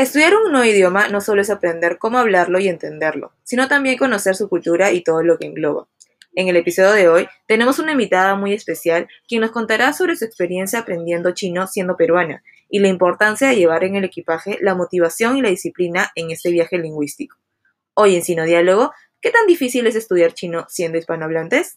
Estudiar un nuevo idioma no solo es aprender cómo hablarlo y entenderlo, sino también conocer su cultura y todo lo que engloba. En el episodio de hoy tenemos una invitada muy especial quien nos contará sobre su experiencia aprendiendo chino siendo peruana y la importancia de llevar en el equipaje la motivación y la disciplina en este viaje lingüístico. Hoy en Sino Diálogo, ¿qué tan difícil es estudiar chino siendo hispanohablantes?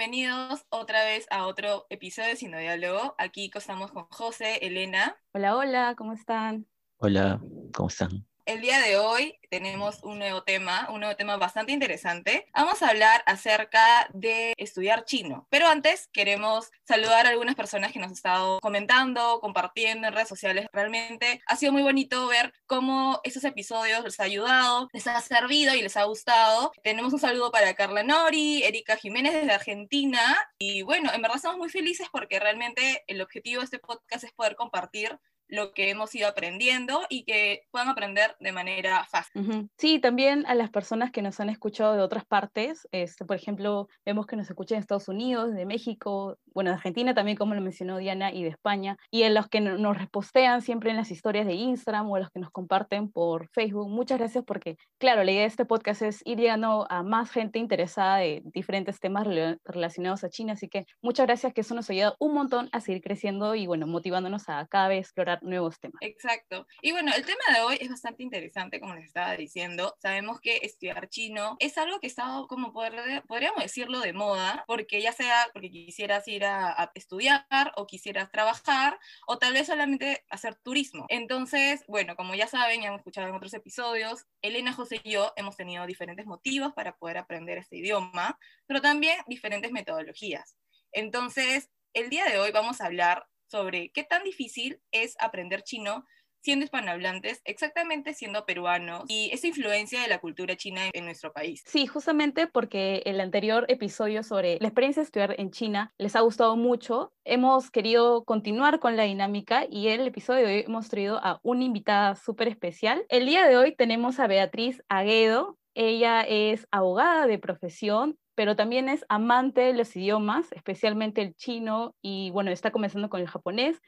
Bienvenidos otra vez a otro episodio de Sino Diálogo. Aquí estamos con José, Elena. Hola, hola, ¿cómo están? Hola, ¿cómo están? El día de hoy tenemos un nuevo tema, un nuevo tema bastante interesante. Vamos a hablar acerca de estudiar chino. Pero antes queremos saludar a algunas personas que nos han estado comentando, compartiendo en redes sociales. Realmente ha sido muy bonito ver cómo estos episodios les ha ayudado, les ha servido y les ha gustado. Tenemos un saludo para Carla Nori, Erika Jiménez desde Argentina. Y bueno, en verdad estamos muy felices porque realmente el objetivo de este podcast es poder compartir lo que hemos ido aprendiendo y que puedan aprender de manera fácil. Sí, también a las personas que nos han escuchado de otras partes, este, por ejemplo, vemos que nos escuchan en Estados Unidos, de México, bueno, de Argentina también, como lo mencionó Diana, y de España, y en los que nos repostean siempre en las historias de Instagram o a los que nos comparten por Facebook. Muchas gracias porque, claro, la idea de este podcast es ir llegando a más gente interesada de diferentes temas relacionados a China, así que muchas gracias que eso nos ayuda un montón a seguir creciendo y, bueno, motivándonos a cada vez explorar nuevos temas. Exacto. Y bueno, el tema de hoy es bastante interesante, como les estaba diciendo. Sabemos que estudiar chino es algo que está, como poder, podríamos decirlo, de moda, porque ya sea porque quisieras ir a, estudiar o quisieras trabajar, o tal vez solamente hacer turismo. Entonces, bueno, como ya saben, ya hemos escuchado en otros episodios, Elena, José y yo hemos tenido diferentes motivos para poder aprender este idioma, pero también diferentes metodologías. Entonces, el día de hoy vamos a hablar sobre qué tan difícil es aprender chino siendo hispanohablantes, exactamente siendo peruanos y esa influencia de la cultura china en nuestro país. Sí, justamente porque el anterior episodio sobre la experiencia de estudiar en China les ha gustado mucho, hemos querido continuar con la dinámica y el episodio de hoy hemos traído a una invitada súper especial. El día de hoy tenemos a Beatriz Aguedo. Ella es abogada de profesión, pero también es amante de los idiomas, especialmente el chino, y bueno, está comenzando con el japonés.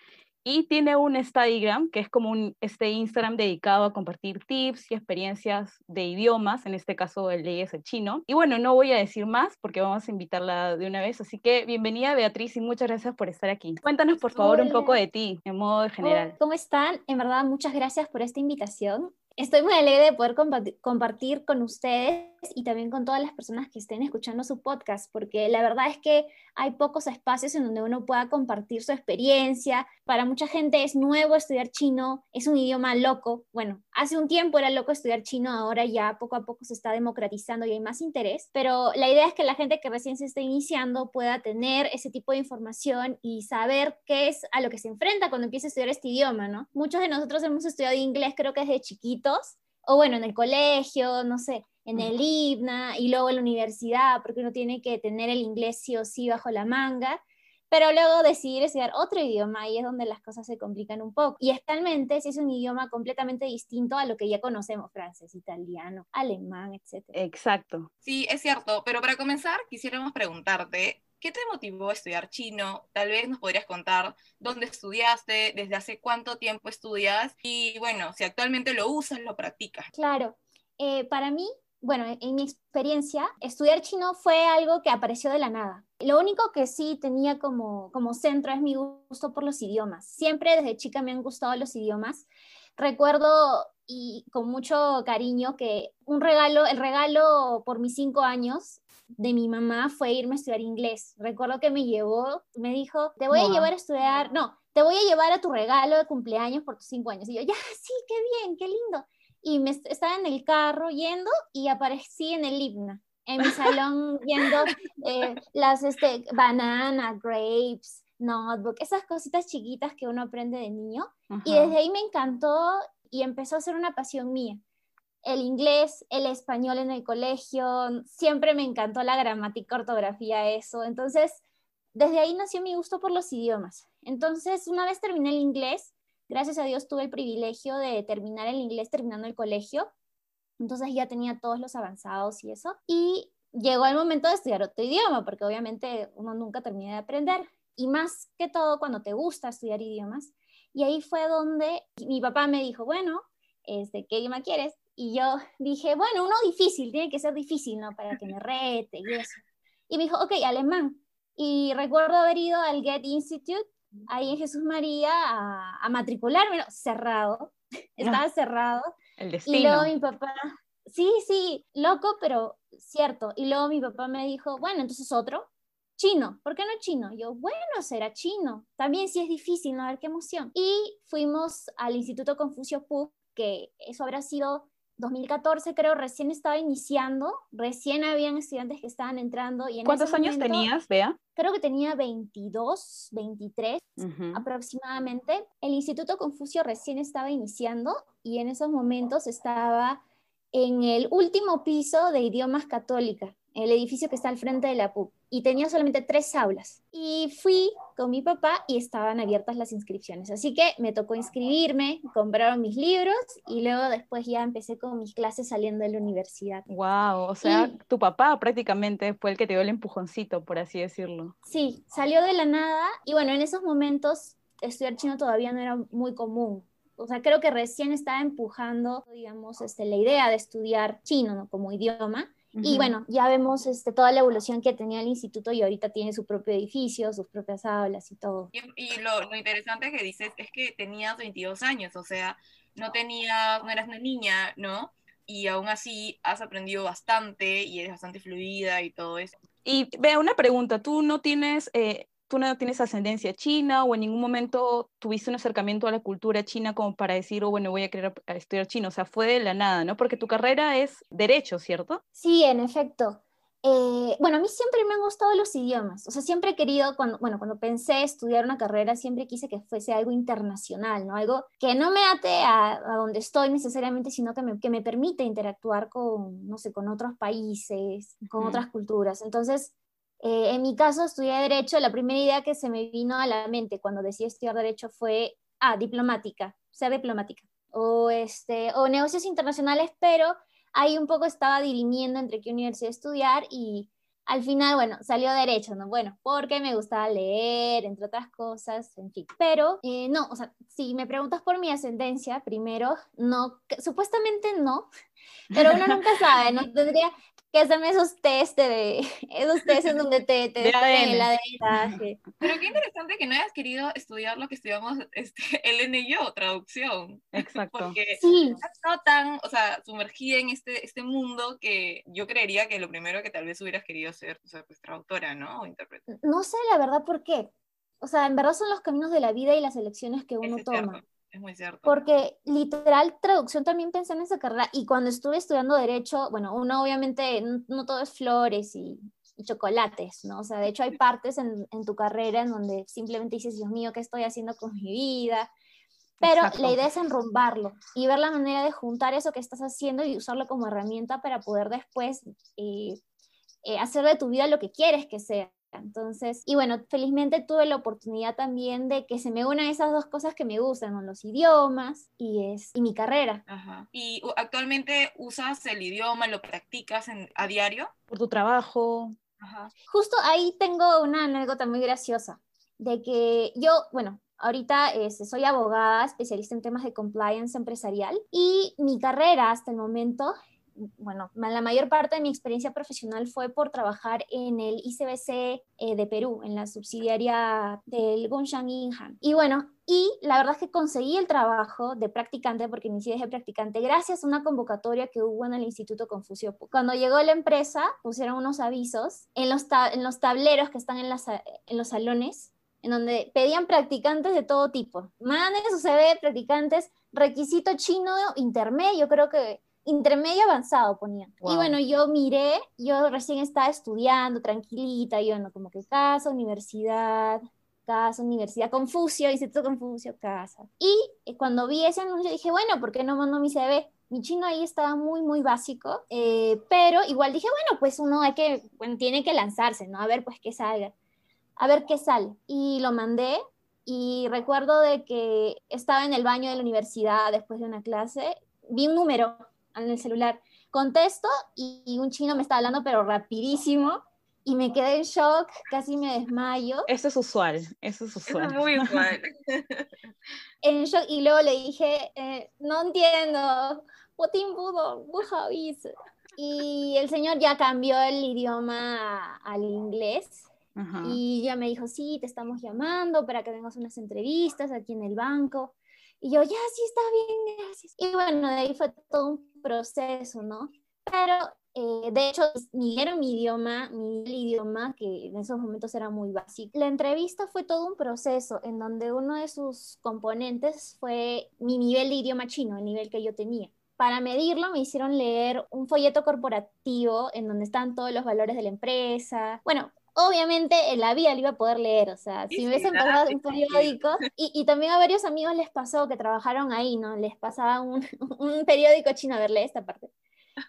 Y tiene un Instagram, que es como un este Instagram dedicado a compartir tips y experiencias de idiomas, en este caso el de es el chino. Y bueno, no voy a decir más porque vamos a invitarla de una vez, así que bienvenida Beatriz y muchas gracias por estar aquí. Cuéntanos por favor un poco de ti, en modo general. ¿Cómo están? En verdad, muchas gracias por esta invitación. Estoy muy alegre de poder compartir con ustedes y también con todas las personas que estén escuchando su podcast, porque la verdad es que hay pocos espacios en donde uno pueda compartir su experiencia. Para mucha gente es nuevo estudiar chino, es un idioma loco. Bueno, hace un tiempo era loco estudiar chino, ahora ya poco a poco se está democratizando y hay más interés, pero la idea es que la gente que recién se está iniciando pueda tener ese tipo de información y saber qué es a lo que se enfrenta cuando empieza a estudiar este idioma, ¿no? Muchos de nosotros hemos estudiado inglés creo que desde chiquitos, o bueno, en el colegio, no sé, en el IBNA y luego en la universidad, porque uno tiene que tener el inglés sí o sí bajo la manga, pero luego decidir estudiar otro idioma y es donde las cosas se complican un poco. Y especialmente si es un idioma completamente distinto a lo que ya conocemos, francés, italiano, alemán, etc. Exacto. Sí, es cierto, pero para comenzar quisiéramos preguntarte, ¿qué te motivó a estudiar chino? Tal vez nos podrías contar dónde estudiaste, desde hace cuánto tiempo estudias y bueno, si actualmente lo usas, lo practicas. Claro, eh, para mí bueno, en mi experiencia, estudiar chino fue algo que apareció de la nada. Lo único que sí tenía como, como centro es mi gusto por los idiomas. Siempre desde chica me han gustado los idiomas. Recuerdo y con mucho cariño que un regalo, el regalo por mis cinco años de mi mamá fue irme a estudiar inglés. Recuerdo que me llevó, me dijo, te voy a llevar a estudiar, no, te voy a llevar a tu regalo de cumpleaños por tus cinco años. Y yo, ya, sí, qué bien, qué lindo y me estaba en el carro yendo y aparecí en el himno, en mi salón viendo eh, las este, banana, grapes, notebook, esas cositas chiquitas que uno aprende de niño. Y desde ahí me encantó y empezó a ser una pasión mía. El inglés, el español en el colegio, siempre me encantó la gramática, ortografía, eso. Entonces, desde ahí nació mi gusto por los idiomas. Entonces, una vez terminé el inglés, gracias a Dios tuve el privilegio de terminar el inglés terminando el colegio. Entonces ya tenía todos los avanzados y eso. Y llegó el momento de estudiar otro idioma, porque obviamente uno nunca termina de aprender. Y más que todo cuando te gusta estudiar idiomas. Y ahí fue donde mi papá me dijo, bueno, este, ¿qué idioma quieres? Y yo dije, bueno, uno difícil, tiene que ser difícil, ¿no? Para que me rete y eso. Y me dijo, ok, alemán. Y recuerdo haber ido al Get Institute, ahí en Jesús María, a, a matricularme, cerrado, estaba cerrado. El destino. Y luego mi papá, sí, sí, loco, pero cierto. Y luego mi papá me dijo, bueno, entonces otro, chino, ¿por qué no chino? Yo, bueno, será chino. También sí es difícil, ¿no? A ver qué emoción. Y fuimos al Instituto Confucio Pug, que eso habrá sido 2014 creo, recién estaba iniciando, recién habían estudiantes que estaban entrando. Y en ¿Cuántos años tenías, Bea? Creo que tenía 22, 23 aproximadamente. El Instituto Confucio recién estaba iniciando y en esos momentos estaba en el último piso de idiomas católica, el edificio que está al frente de la PUC y tenía solamente tres aulas. Y fui con mi papá y estaban abiertas las inscripciones. Así que me tocó inscribirme, compraron mis libros y luego después ya empecé con mis clases saliendo de la universidad. Wow, o sea, tu papá prácticamente fue el que te dio el empujoncito, por así decirlo. Sí, salió de la nada y bueno, en esos momentos estudiar chino todavía no era muy común. O sea, creo que recién estaba empujando, digamos, este, la idea de estudiar chino como idioma y bueno, ya vemos este, toda la evolución que tenía el instituto y ahorita tiene su propio edificio, sus propias aulas y todo. Y, lo, lo, interesante que dices es que tenías 22 años, o sea, no, tenías, no eras una niña, ¿no? Y aún así has aprendido bastante y eres bastante fluida y todo eso. Y vea, una pregunta, ¿tú no tienes eh, tú no tienes ascendencia china o en ningún momento tuviste un acercamiento a la cultura china como para decir, oh, bueno, voy a querer estudiar chino, o sea, fue de la nada, ¿no? Porque tu carrera es derecho, ¿cierto? Sí, en efecto. Eh, bueno, a mí siempre me han gustado los idiomas, o sea, siempre he querido, cuando, bueno, cuando pensé estudiar una carrera, siempre quise que fuese algo internacional, ¿no? Algo que no me ate a, donde estoy necesariamente, sino que me, que me permite interactuar con, no sé, con otros países, con otras culturas. Entonces, eh, en mi caso, estudié Derecho. La primera idea que se me vino a la mente cuando decidí estudiar Derecho fue, ah, diplomática, ser diplomática. O, este, o negocios internacionales, pero ahí un poco estaba dirimiendo entre qué universidad estudiar y al final, bueno, salió derecho, ¿no? Bueno, porque me gustaba leer, entre otras cosas, en fin. Pero eh, no, o sea, si me preguntas por mi ascendencia, primero, no, supuestamente no, pero uno nunca sabe, ¿no? Tendría, que hacerme esos test de, esos test en donde te, te el ADN. Pero qué interesante que no hayas querido estudiar lo que estudiamos este, el y yo, traducción. Exacto. Porque sí. estado tan, o sea, sumergida en este, este mundo que yo creería que lo primero que tal vez hubieras querido ser, o sea, pues traductora, ¿no? O intérprete. No sé la verdad por qué. O sea, en verdad son los caminos de la vida y las elecciones que uno toma. Es muy cierto. Porque literal, traducción también pensé en esa carrera y cuando estuve estudiando derecho, bueno, uno obviamente no, todo es flores y, chocolates, ¿no? O sea, de hecho hay partes en, en, tu carrera en donde simplemente dices, Dios mío, ¿qué estoy haciendo con mi vida? Pero la idea es enrumbarlo y ver la manera de juntar eso que estás haciendo y usarlo como herramienta para poder después eh, eh, hacer de tu vida lo que quieres que sea. Entonces, y bueno, felizmente tuve la oportunidad también de que se me unan esas dos cosas que me gustan, los idiomas y, es, y mi carrera. Ajá. ¿Y actualmente usas el idioma, lo practicas a diario? Por tu trabajo. Ajá. Justo ahí tengo una anécdota muy graciosa, de que yo, bueno, Ahorita este, soy abogada, especialista en temas de compliance empresarial y mi carrera hasta el momento bueno, la mayor parte de mi experiencia profesional fue por trabajar en el ICBC eh, de Perú, en la subsidiaria del Gongshan Inhan. Y bueno, y la verdad es que conseguí el trabajo de practicante, porque inicié de practicante, gracias a una convocatoria que hubo en el Instituto Confucio. Cuando llegó la empresa, pusieron unos avisos en los, en los tableros que están en, las, en los salones, en donde pedían practicantes de todo tipo. Manes CV, practicantes, requisito chino intermedio, creo que intermedio avanzado ponían. Y bueno, yo miré, yo recién estaba estudiando, tranquilita, yo no como que casa, universidad, casa, universidad, Confucio, Instituto Confucio, casa. Y eh, cuando vi ese anuncio dije, bueno, ¿por qué no mando mi CV? Mi chino ahí estaba muy, muy básico, eh, pero igual dije, bueno, pues uno hay que, bueno, tiene que lanzarse, ¿no? A ver, pues qué salga, a ver qué sale. Y lo mandé y recuerdo de que estaba en el baño de la universidad después de una clase, vi un número en el celular, contesto y un chino me estaba hablando, pero rapidísimo y me quedé en shock, casi me desmayo. Eso es usual, eso es usual. Es muy usual. en shock, y luego le dije, eh, no entiendo, y el señor ya cambió el idioma al inglés. Y ya me dijo, sí, te estamos llamando para que vengas unas entrevistas aquí en el banco. Y yo, ya, sí, está bien, gracias. Y bueno, de ahí fue todo un proceso, ¿no? Pero eh, de hecho, ni era mi idioma, mi idioma, que en esos momentos era muy básico. La entrevista fue todo un proceso en donde uno de sus componentes fue mi nivel de idioma chino, el nivel que yo tenía. Para medirlo me hicieron leer un folleto corporativo en donde están todos los valores de la empresa. Bueno, obviamente en la vida lo iba a poder leer, o sea, si me hubiesen pasado un periódico, y, y, también a varios amigos les pasó que trabajaron ahí, ¿no? Les pasaba un, un periódico chino, a ver, lee esta parte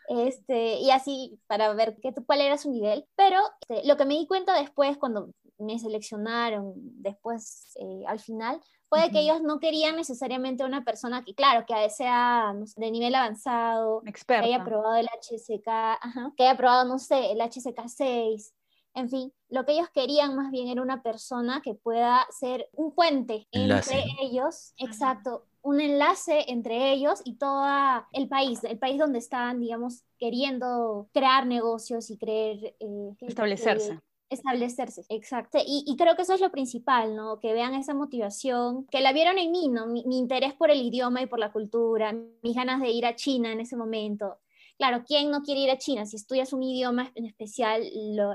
este, y así para ver qué, cuál era su nivel. Pero este, lo que me di cuenta después, cuando me seleccionaron, después eh, al final, fue que ellos no querían necesariamente una persona que, claro, que sea de nivel avanzado, que haya probado el HSK, que haya probado, no sé, el HSK 6. En fin, lo que ellos querían más bien era una persona que pueda ser un puente entre ellos, exacto, un enlace entre ellos y todo el país, el país donde están, digamos, queriendo crear negocios y creer... Eh, establecerse. establecerse, exacto. Y, creo que eso es lo principal, ¿no? Que vean esa motivación, que la vieron en mí, ¿no? mi, interés por el idioma y por la cultura, mis ganas de ir a China en ese momento, Claro, ¿quién no quiere ir a China? Si estudias un idioma en especial,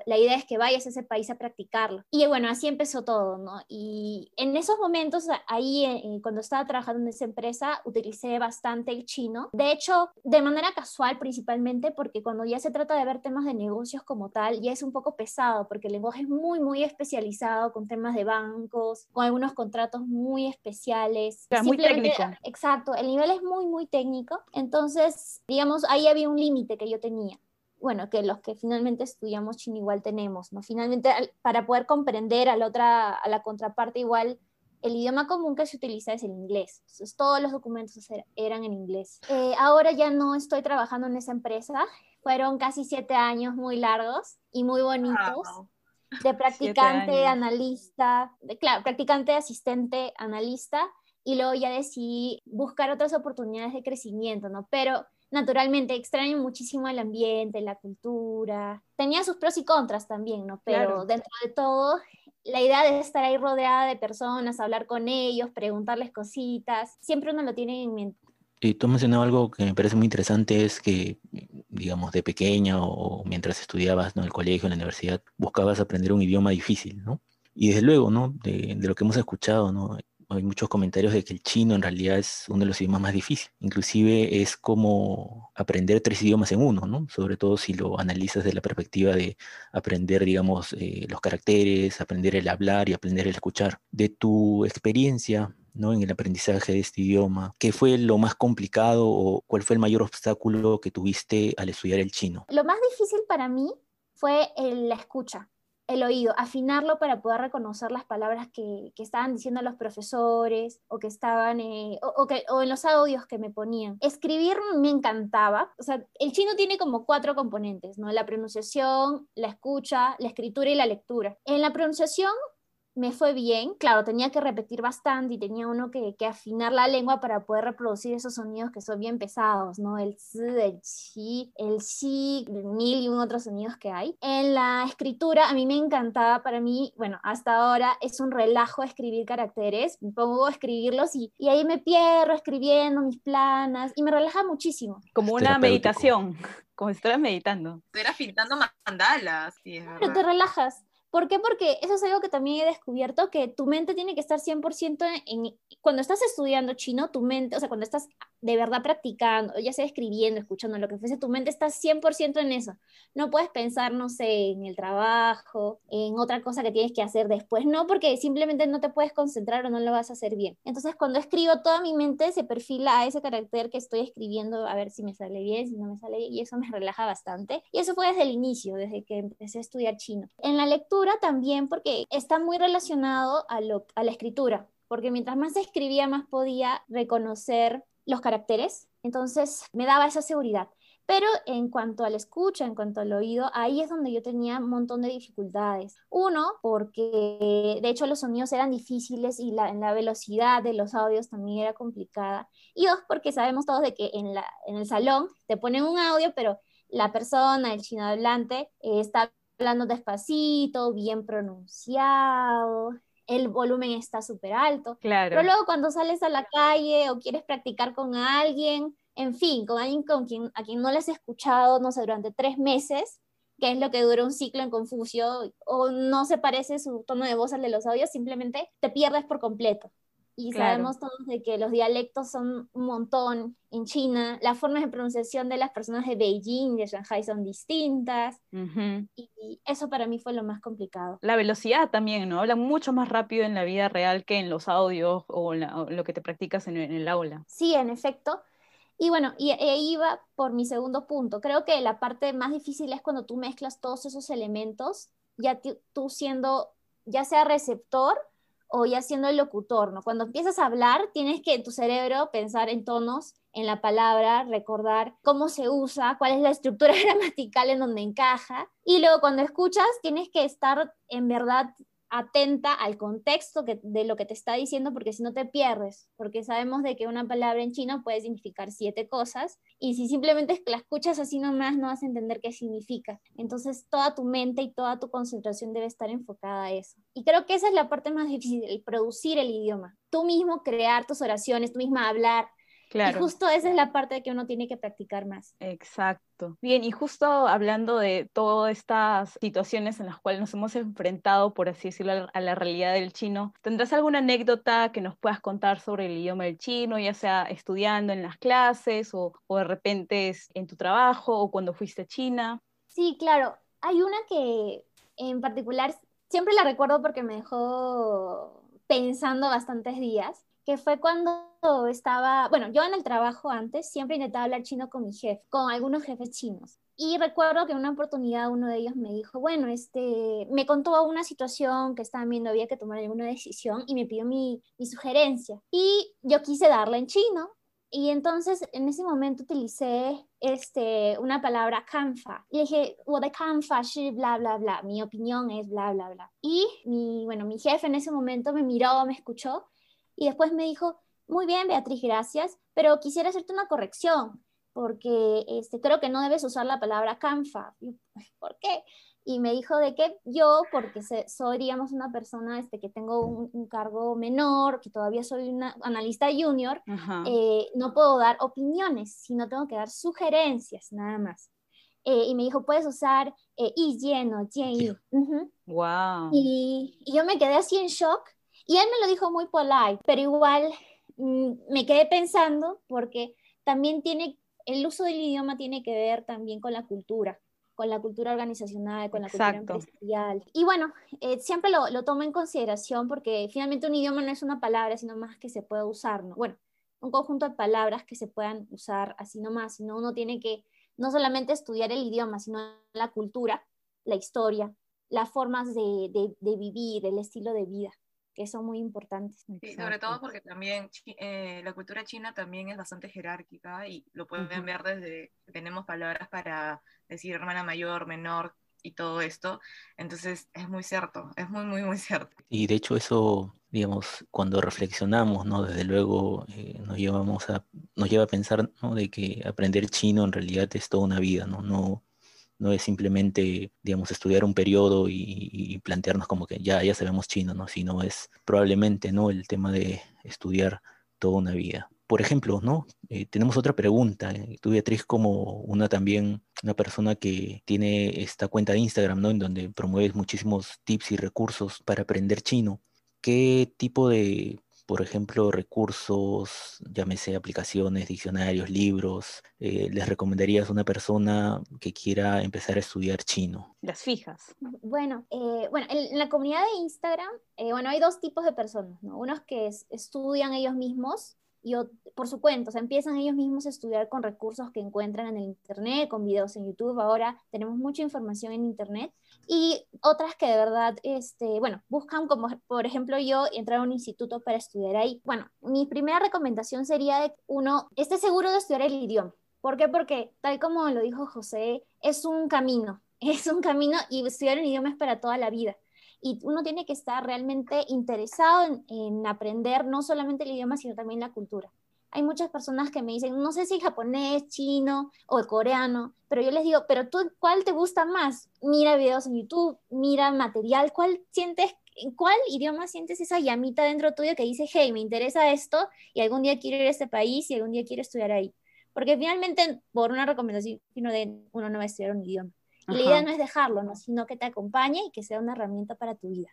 la idea es que vayas a ese país a practicarlo. Y bueno, así empezó todo, ¿no? Y en esos momentos, ahí, eh, cuando estaba trabajando en esa empresa, utilicé bastante el chino. De hecho, de manera casual principalmente, porque cuando ya se trata de ver temas de negocios como tal, ya es un poco pesado, porque el lenguaje es muy, muy especializado con temas de bancos, con algunos contratos muy especiales. muy técnico. Exacto, el nivel es muy, muy técnico. Entonces, digamos, ahí había un límite que yo tenía. Bueno, que los que finalmente estudiamos chino igual tenemos, ¿no? Finalmente, para poder comprender a la otra, a la contraparte igual, el idioma común que se utiliza es el inglés. Entonces, todos los documentos eran en inglés. Eh, ahora ya no estoy trabajando en esa empresa. Fueron casi siete años muy largos y muy bonitos. De practicante, analista, de, claro, practicante, asistente, analista. Y luego ya decidí buscar otras oportunidades de crecimiento, ¿no? Pero naturalmente extraño muchísimo el ambiente, la cultura. Tenía sus pros y contras también, ¿no? Pero dentro de todo, la idea de estar ahí rodeada de personas, hablar con ellos, preguntarles cositas, siempre uno lo tiene en mente. Y tú has mencionado algo que me parece muy interesante, es que, digamos, de pequeña o mientras estudiabas en el colegio, en la universidad, buscabas aprender un idioma difícil, ¿no? Y desde luego, ¿no? De, de, lo que hemos escuchado, ¿no? Hay muchos comentarios de que el chino en realidad es uno de los idiomas más difíciles. Inclusive es como aprender tres idiomas en uno, ¿no? Sobre todo si lo analizas desde la perspectiva de aprender, digamos, eh, los caracteres, aprender el hablar y aprender el escuchar. De tu experiencia, ¿no? En el aprendizaje de este idioma, ¿qué fue lo más complicado o cuál fue el mayor obstáculo que tuviste al estudiar el chino? Lo más difícil para mí fue la escucha el oído, afinarlo para poder reconocer las palabras que, estaban diciendo los profesores o que estaban, eh, o, que, o en los audios que me ponían. Escribir me encantaba, o sea, el chino tiene como cuatro componentes, ¿no? La pronunciación, la escucha, la escritura y la lectura. En la pronunciación me fue bien, claro, tenía que repetir bastante y tenía uno que, afinar la lengua para poder reproducir esos sonidos que son bien pesados, ¿no? El s, el chi, el si, mil y un otros sonidos que hay. En la escritura, a mí me encantaba, para mí, bueno, hasta ahora es un relajo escribir caracteres, me pongo a escribirlos y, y ahí me pierdo escribiendo mis planas y me relaja muchísimo. Como una meditación, como si estuvieras meditando. Estuvieras pintando mandalas. Pero te relajas ¿Por qué? Porque eso es algo que también he descubierto, que tu mente tiene que estar 100% en, cuando estás estudiando chino, tu mente, o sea, cuando estás de verdad practicando, ya sea escribiendo, escuchando, lo que fuese, tu mente está 100% en eso. No puedes pensar, no sé, en el trabajo, en otra cosa que tienes que hacer después, no, porque simplemente no te puedes concentrar o no lo vas a hacer bien. Entonces, cuando escribo, toda mi mente se perfila a ese carácter que estoy escribiendo, a ver si me sale bien, si no me sale bien, y eso me relaja bastante. Y eso fue desde el inicio, desde que empecé a estudiar chino. En la lectura también, porque está muy relacionado a, lo, a la escritura, porque mientras más escribía, más podía reconocer los caracteres, entonces me daba esa seguridad. Pero en cuanto a la escucha, en cuanto al oído, ahí es donde yo tenía un montón de dificultades. Uno, porque de hecho los sonidos eran difíciles y la, la velocidad de los audios también era complicada. Y dos, porque sabemos todos de que en, la, en el salón te ponen un audio, pero la persona, el chino hablante, eh, está hablando despacito, bien pronunciado, el volumen está súper alto. Claro. Pero luego cuando sales a la calle o quieres practicar con alguien, en fin, con alguien con quien, a quien no les has escuchado, no sé, durante tres meses, que es lo que dura un ciclo en Confucio, o no se parece su tono de voz al de los audios, simplemente te pierdes por completo. Y sabemos todos de que los dialectos son un montón en China, las formas de pronunciación de las personas de Beijing, de Shanghai son distintas, y, eso para mí fue lo más complicado. La velocidad también, ¿no? Hablan mucho más rápido en la vida real que en los audios o, lo que te practicas en, el aula. Sí, en efecto. Y bueno, y ahí iba por mi segundo punto. Creo que la parte más difícil es cuando tú mezclas todos esos elementos, ya tú siendo, ya sea receptor, o ya siendo el locutor, ¿no? Cuando empiezas a hablar, tienes que tu cerebro pensar en tonos, en la palabra, recordar cómo se usa, cuál es la estructura gramatical en donde encaja. Y luego cuando escuchas, tienes que estar en verdad atenta al contexto de lo que te está diciendo, porque si no te pierdes, porque sabemos de que una palabra en chino puede significar siete cosas, y si simplemente la escuchas así nomás, no vas a entender qué significa. Entonces, toda tu mente y toda tu concentración debe estar enfocada a eso. Y creo que esa es la parte más difícil, el producir el idioma. Tú mismo crear tus oraciones, tú misma hablar, Claro. Y justo esa es la parte que uno tiene que practicar más. Exacto. Bien, y justo hablando de todas estas situaciones en las cuales nos hemos enfrentado, por así decirlo, a la realidad del chino, ¿tendrás alguna anécdota que nos puedas contar sobre el idioma del chino, ya sea estudiando en las clases o, o de repente en tu trabajo o cuando fuiste a China? Sí, claro. Hay una que en particular siempre la recuerdo porque me dejó pensando bastantes días que fue cuando estaba, bueno, yo en el trabajo antes siempre intentaba hablar chino con mi jefe, con algunos jefes chinos. Y recuerdo que en una oportunidad uno de ellos me dijo, bueno, este, me contó una situación que estaban viendo, había que tomar alguna decisión y me pidió mi, mi sugerencia. Y yo quise darla en chino. Y entonces en ese momento utilicé este, una palabra canfa. Y dije, de canfa, bla, bla, bla. Mi opinión es bla, bla, bla. Y mi, bueno, mi jefe en ese momento me miró, me escuchó y después me dijo, muy bien, Beatriz, gracias, pero quisiera hacerte una corrección, porque este, creo que no debes usar la palabra canfa. ¿Por qué? Y me dijo de que yo, porque soy, digamos, una persona este, que tengo un, cargo menor, que todavía soy una analista junior, eh, no puedo dar opiniones, sino tengo que dar sugerencias, nada más. Eh, y me dijo, puedes usar eh, y lleno, y. Wow. Y, y yo me quedé así en shock y él me lo dijo muy polite, pero igual mm, me quedé pensando porque también tiene, el uso del idioma tiene que ver también con la cultura con la cultura organizacional, con la cultura empresarial. Y bueno, eh, siempre lo, lo, tomo en consideración porque finalmente un idioma no es una palabra, sino más que se puede usar, ¿no? Bueno, un conjunto de palabras que se puedan usar así nomás, sino uno tiene que no solamente estudiar el idioma, sino la cultura, la historia, las formas de, de, de vivir, el estilo de vida que son muy importantes. Sí, sobre todo porque también eh, la cultura china también es bastante jerárquica y lo pueden ver desde, tenemos palabras para decir hermana mayor, menor y todo esto, entonces es muy cierto, es muy, muy, muy cierto. Y de hecho eso, digamos, cuando reflexionamos, ¿no? Desde luego eh, nos, llevamos a, nos lleva a pensar, ¿no? De que aprender chino en realidad es toda una vida, ¿no? No, no es simplemente, digamos, estudiar un periodo y, plantearnos como que ya, ya sabemos chino, ¿no? Sino es probablemente, ¿no? El tema de estudiar toda una vida. por ejemplo, ¿no? Eh, tenemos otra pregunta. Eh, tú, Beatriz, como una también, una persona que tiene esta cuenta de Instagram, ¿no? En donde promueves muchísimos tips y recursos para aprender chino. ¿Qué tipo de por ejemplo, recursos, llámese aplicaciones, diccionarios, libros, eh, les recomendarías a una persona que quiera empezar a estudiar chino? Las fijas. Bueno, eh, bueno en la comunidad de Instagram, eh, bueno, hay dos tipos de personas, ¿no? Unos que estudian ellos mismos y por su cuenta, o sea, empiezan ellos mismos a estudiar con recursos que encuentran en el Internet, con videos en YouTube. Ahora tenemos mucha información en Internet y otras que de verdad, este, bueno, buscan como, por ejemplo, yo entrar a un instituto para estudiar ahí. Bueno, mi primera recomendación sería uno, esté seguro de estudiar el idioma. ¿Por qué? Porque, tal como lo dijo José, es un camino, es un camino y estudiar un idioma es para toda la vida y uno tiene que estar realmente interesado en, aprender no solamente el idioma, sino también la cultura. Hay muchas personas que me dicen, no sé si japonés, chino o coreano, pero yo les digo, pero tú, ¿cuál te gusta más? Mira videos en YouTube, mira material, ¿cuál sientes, en cuál idioma sientes esa llamita dentro tuyo que dice, hey, me interesa esto y algún día quiero ir a este país y algún día quiero estudiar ahí? Porque finalmente, por una recomendación, uno, de, uno no va a estudiar un idioma. Y la idea no es dejarlo, ¿no? sino que te acompañe y que sea una herramienta para tu vida.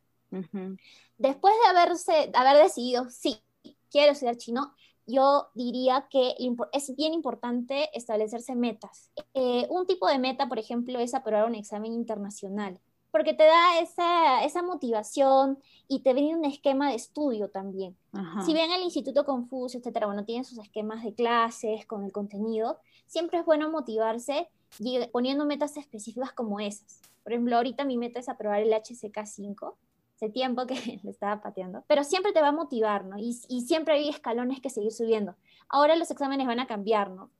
Después de haberse, haber decidido, sí, quiero estudiar chino, yo diría que es bien importante establecerse metas. Eh, un tipo de meta, por ejemplo, es aprobar un examen internacional, porque te da esa, esa motivación y te viene un esquema de estudio también. Si bien el Instituto Confucio, etcétera, bueno, tiene sus esquemas de clases con el contenido, siempre es bueno motivarse poniendo metas específicas como esas. Por ejemplo, ahorita mi meta es aprobar el HCK 5. Hace tiempo que le estaba pateando, pero siempre te va a motivar, ¿no? Y, siempre hay escalones que seguir subiendo. Ahora los exámenes van a cambiar, ¿no?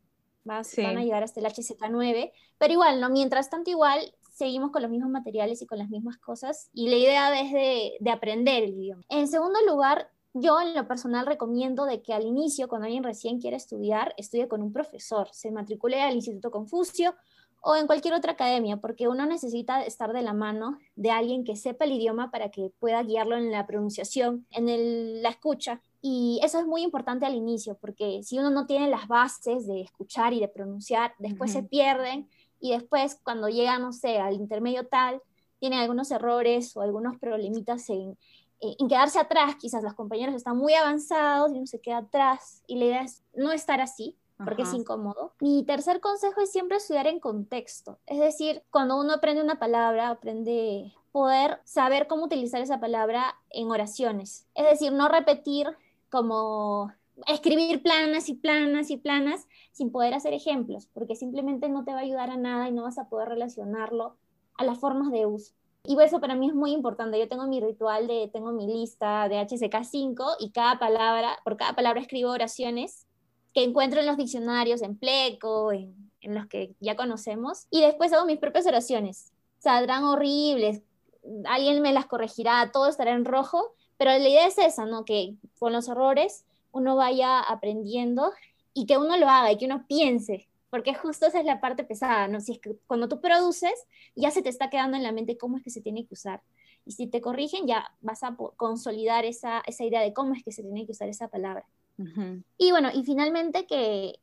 Van a llegar hasta el HCK 9, pero igual, ¿no? Mientras tanto, igual seguimos con los mismos materiales y con las mismas cosas y la idea es de, de aprender el idioma. En segundo lugar, yo en lo personal recomiendo de que al inicio, cuando alguien recién quiere estudiar, estudie con un profesor, se matricule al Instituto Confucio o en cualquier otra academia, porque uno necesita estar de la mano de alguien que sepa el idioma para que pueda guiarlo en la pronunciación, en la escucha. Y eso es muy importante al inicio, porque si uno no tiene las bases de escuchar y de pronunciar, después se pierden y después cuando llega, no sé, al intermedio tal, tienen algunos errores o algunos problemitas en, eh, en quedarse atrás, quizás los compañeros están muy avanzados y uno se queda atrás y la idea es no estar así porque es incómodo. Mi tercer consejo es siempre estudiar en contexto, es decir, cuando uno aprende una palabra, aprende poder saber cómo utilizar esa palabra en oraciones, es decir, no repetir como escribir planas y planas y planas sin poder hacer ejemplos, porque simplemente no te va a ayudar a nada y no vas a poder relacionarlo a las formas de uso. Y eso para mí es muy importante. Yo tengo mi ritual de, tengo mi lista de HCK5 y cada palabra, por cada palabra escribo oraciones que encuentro en los diccionarios, en Pleco, en, en los que ya conocemos. Y después hago mis propias oraciones. Saldrán horribles, alguien me las corregirá, todo estará en rojo, pero la idea es esa, ¿no? Que con los errores uno vaya aprendiendo y que uno lo haga y que uno piense porque justo esa es la parte pesada, ¿no? Si es que cuando tú produces, ya se te está quedando en la mente cómo es que se tiene que usar. Y si te corrigen, ya vas a consolidar esa, esa idea de cómo es que se tiene que usar esa palabra. Y bueno, y finalmente que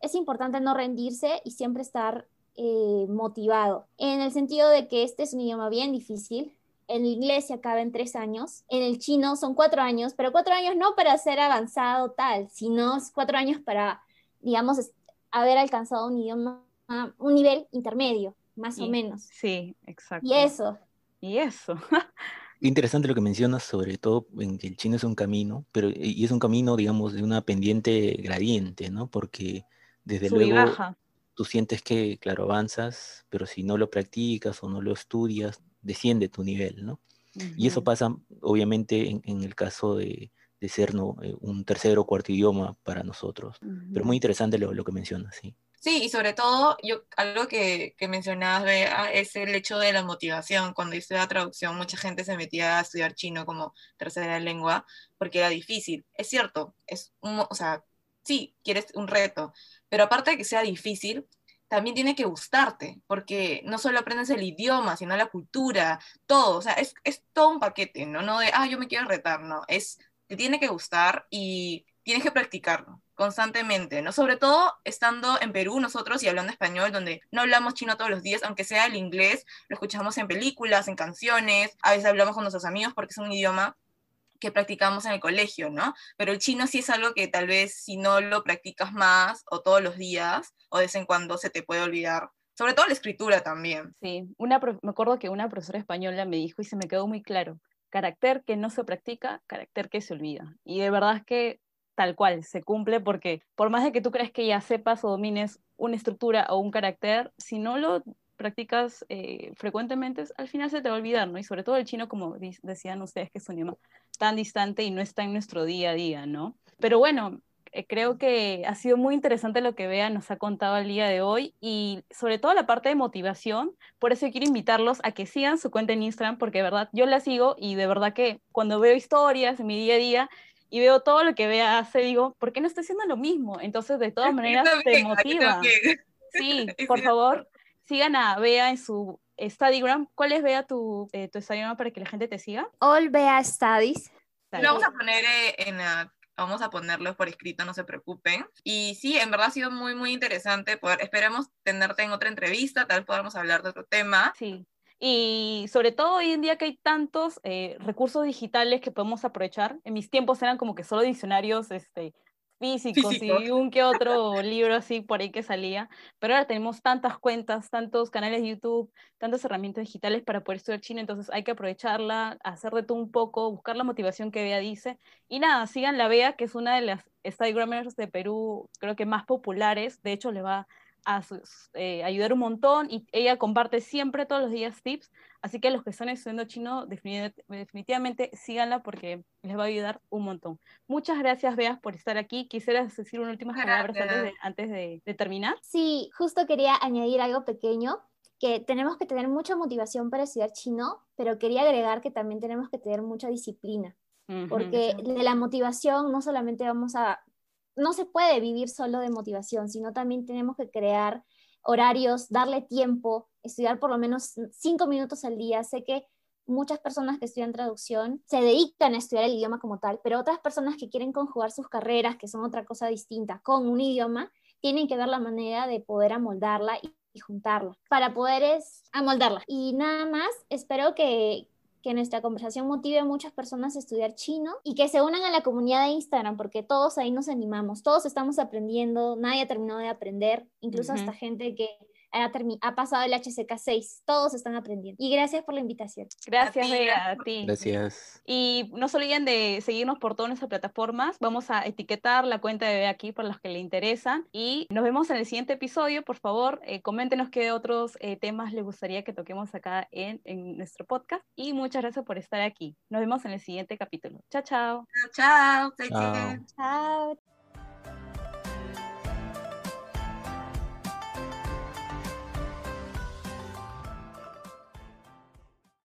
es importante no rendirse y siempre estar eh, motivado, en el sentido de que este es un idioma bien difícil. En inglés se acaba en tres años, en el chino son cuatro años, pero cuatro años no para ser avanzado tal, sino cuatro años para, digamos, haber alcanzado un idioma, un nivel intermedio, más o menos. Sí, exacto. Y eso. Y eso. Interesante lo que mencionas, sobre todo en que el chino es un camino, pero y es un camino, digamos, de una pendiente gradiente, ¿no? Porque desde luego tú sientes que, claro, avanzas, pero si no lo practicas o no lo estudias, desciende tu nivel, ¿no? Y eso pasa, obviamente, en el caso de, de ser ¿no? Eh, un tercer o cuarto idioma para nosotros. Pero muy interesante lo, lo, que mencionas, sí. Sí, y sobre todo, yo, algo que, que mencionabas, Bea, es el hecho de la motivación. Cuando hice la traducción, mucha gente se metía a estudiar chino como tercera lengua porque era difícil. Es cierto, es un, o sea, sí, quieres un reto, pero aparte de que sea difícil, también tiene que gustarte, porque no solo aprendes el idioma, sino la cultura, todo, o sea, es, es todo un paquete, ¿no? No de, ah, yo me quiero retar, no, es te tiene que gustar y tienes que practicarlo constantemente, ¿no? Sobre todo estando en Perú nosotros y hablando español, donde no hablamos chino todos los días, aunque sea el inglés, lo escuchamos en películas, en canciones, a veces hablamos con nuestros amigos porque es un idioma que practicamos en el colegio, ¿no? Pero el chino sí es algo que tal vez si no lo practicas más o todos los días o de vez en cuando se te puede olvidar. Sobre todo la escritura también. Sí, una, me acuerdo que una profesora española me dijo y se me quedó muy claro, carácter que no se practica, carácter que se olvida. Y de verdad es que tal cual, se cumple porque por más de que tú creas que ya sepas o domines una estructura o un carácter, si no lo practicas eh, frecuentemente, al final se te va a olvidar, ¿no? Y sobre todo el chino, como decían ustedes, que es un idioma tan distante y no está en nuestro día a día, ¿no? Pero bueno, creo que ha sido muy interesante lo que Bea nos ha contado el día de hoy y sobre todo la parte de motivación. Por eso quiero invitarlos a que sigan su cuenta en Instagram porque de verdad yo la sigo y de verdad que cuando veo historias en mi día a día y veo todo lo que Bea hace, digo, ¿por qué no estoy haciendo lo mismo? Entonces, de todas maneras, te motiva. Sí, por favor, sigan a Bea en su Instagram. ¿Cuál es, Bea, tu, eh, tu Instagram para que la gente te siga? All Bea Studies. Lo vamos a poner eh, en la vamos a ponerlo por escrito, no se preocupen. Y sí, en verdad ha sido muy, muy interesante. Poder, esperamos tenerte en otra entrevista, tal vez podamos hablar de otro tema. Sí. Y sobre todo hoy en día que hay tantos eh, recursos digitales que podemos aprovechar. En mis tiempos eran como que solo diccionarios este, físicos, y un que otro libro así por ahí que salía, pero ahora tenemos tantas cuentas, tantos canales de YouTube, tantas herramientas digitales para poder estudiar chino, entonces hay que aprovecharla, hacer de todo un poco, buscar la motivación que Bea dice, y nada, sigan la Bea, que es una de las Instagramers de Perú, creo que más populares, de hecho le va a eh, ayudar un montón y ella comparte siempre todos los días tips, así que los que están estudiando chino definitivamente síganla porque les va a ayudar un montón. Muchas gracias, Beas, por estar aquí. ¿Quisieras decir unas últimas palabras antes, de, de terminar? Sí, justo quería añadir algo pequeño que tenemos que tener mucha motivación para estudiar chino, pero quería agregar que también tenemos que tener mucha disciplina, porque de la motivación no solamente vamos a no se puede vivir solo de motivación, sino también tenemos que crear horarios, darle tiempo, estudiar por lo menos cinco minutos al día. Sé que muchas personas que estudian traducción se dedican a estudiar el idioma como tal, pero otras personas que quieren conjugar sus carreras, que son otra cosa distinta, con un idioma, tienen que ver la manera de poder amoldarla y, juntarla para poder amoldarla. Y nada más, espero que, que nuestra conversación motive a muchas personas a estudiar chino y que se unan a la comunidad de Instagram, porque todos ahí nos animamos, todos estamos aprendiendo, nadie ha terminado de aprender, incluso hasta gente que ha, pasado el HCK6. Todos están aprendiendo. Y gracias por la invitación. Gracias, Bea, a ti. Gracias. Y no se olviden de seguirnos por todas nuestras plataformas. Vamos a etiquetar la cuenta de Bea aquí para los que le interesan. Y nos vemos en el siguiente episodio. Por favor, eh, coméntenos qué otros eh, temas les gustaría que toquemos acá en, en nuestro podcast. Y muchas gracias por estar aquí. Nos vemos en el siguiente capítulo. Chao, chao. Chao. Chao. Chao.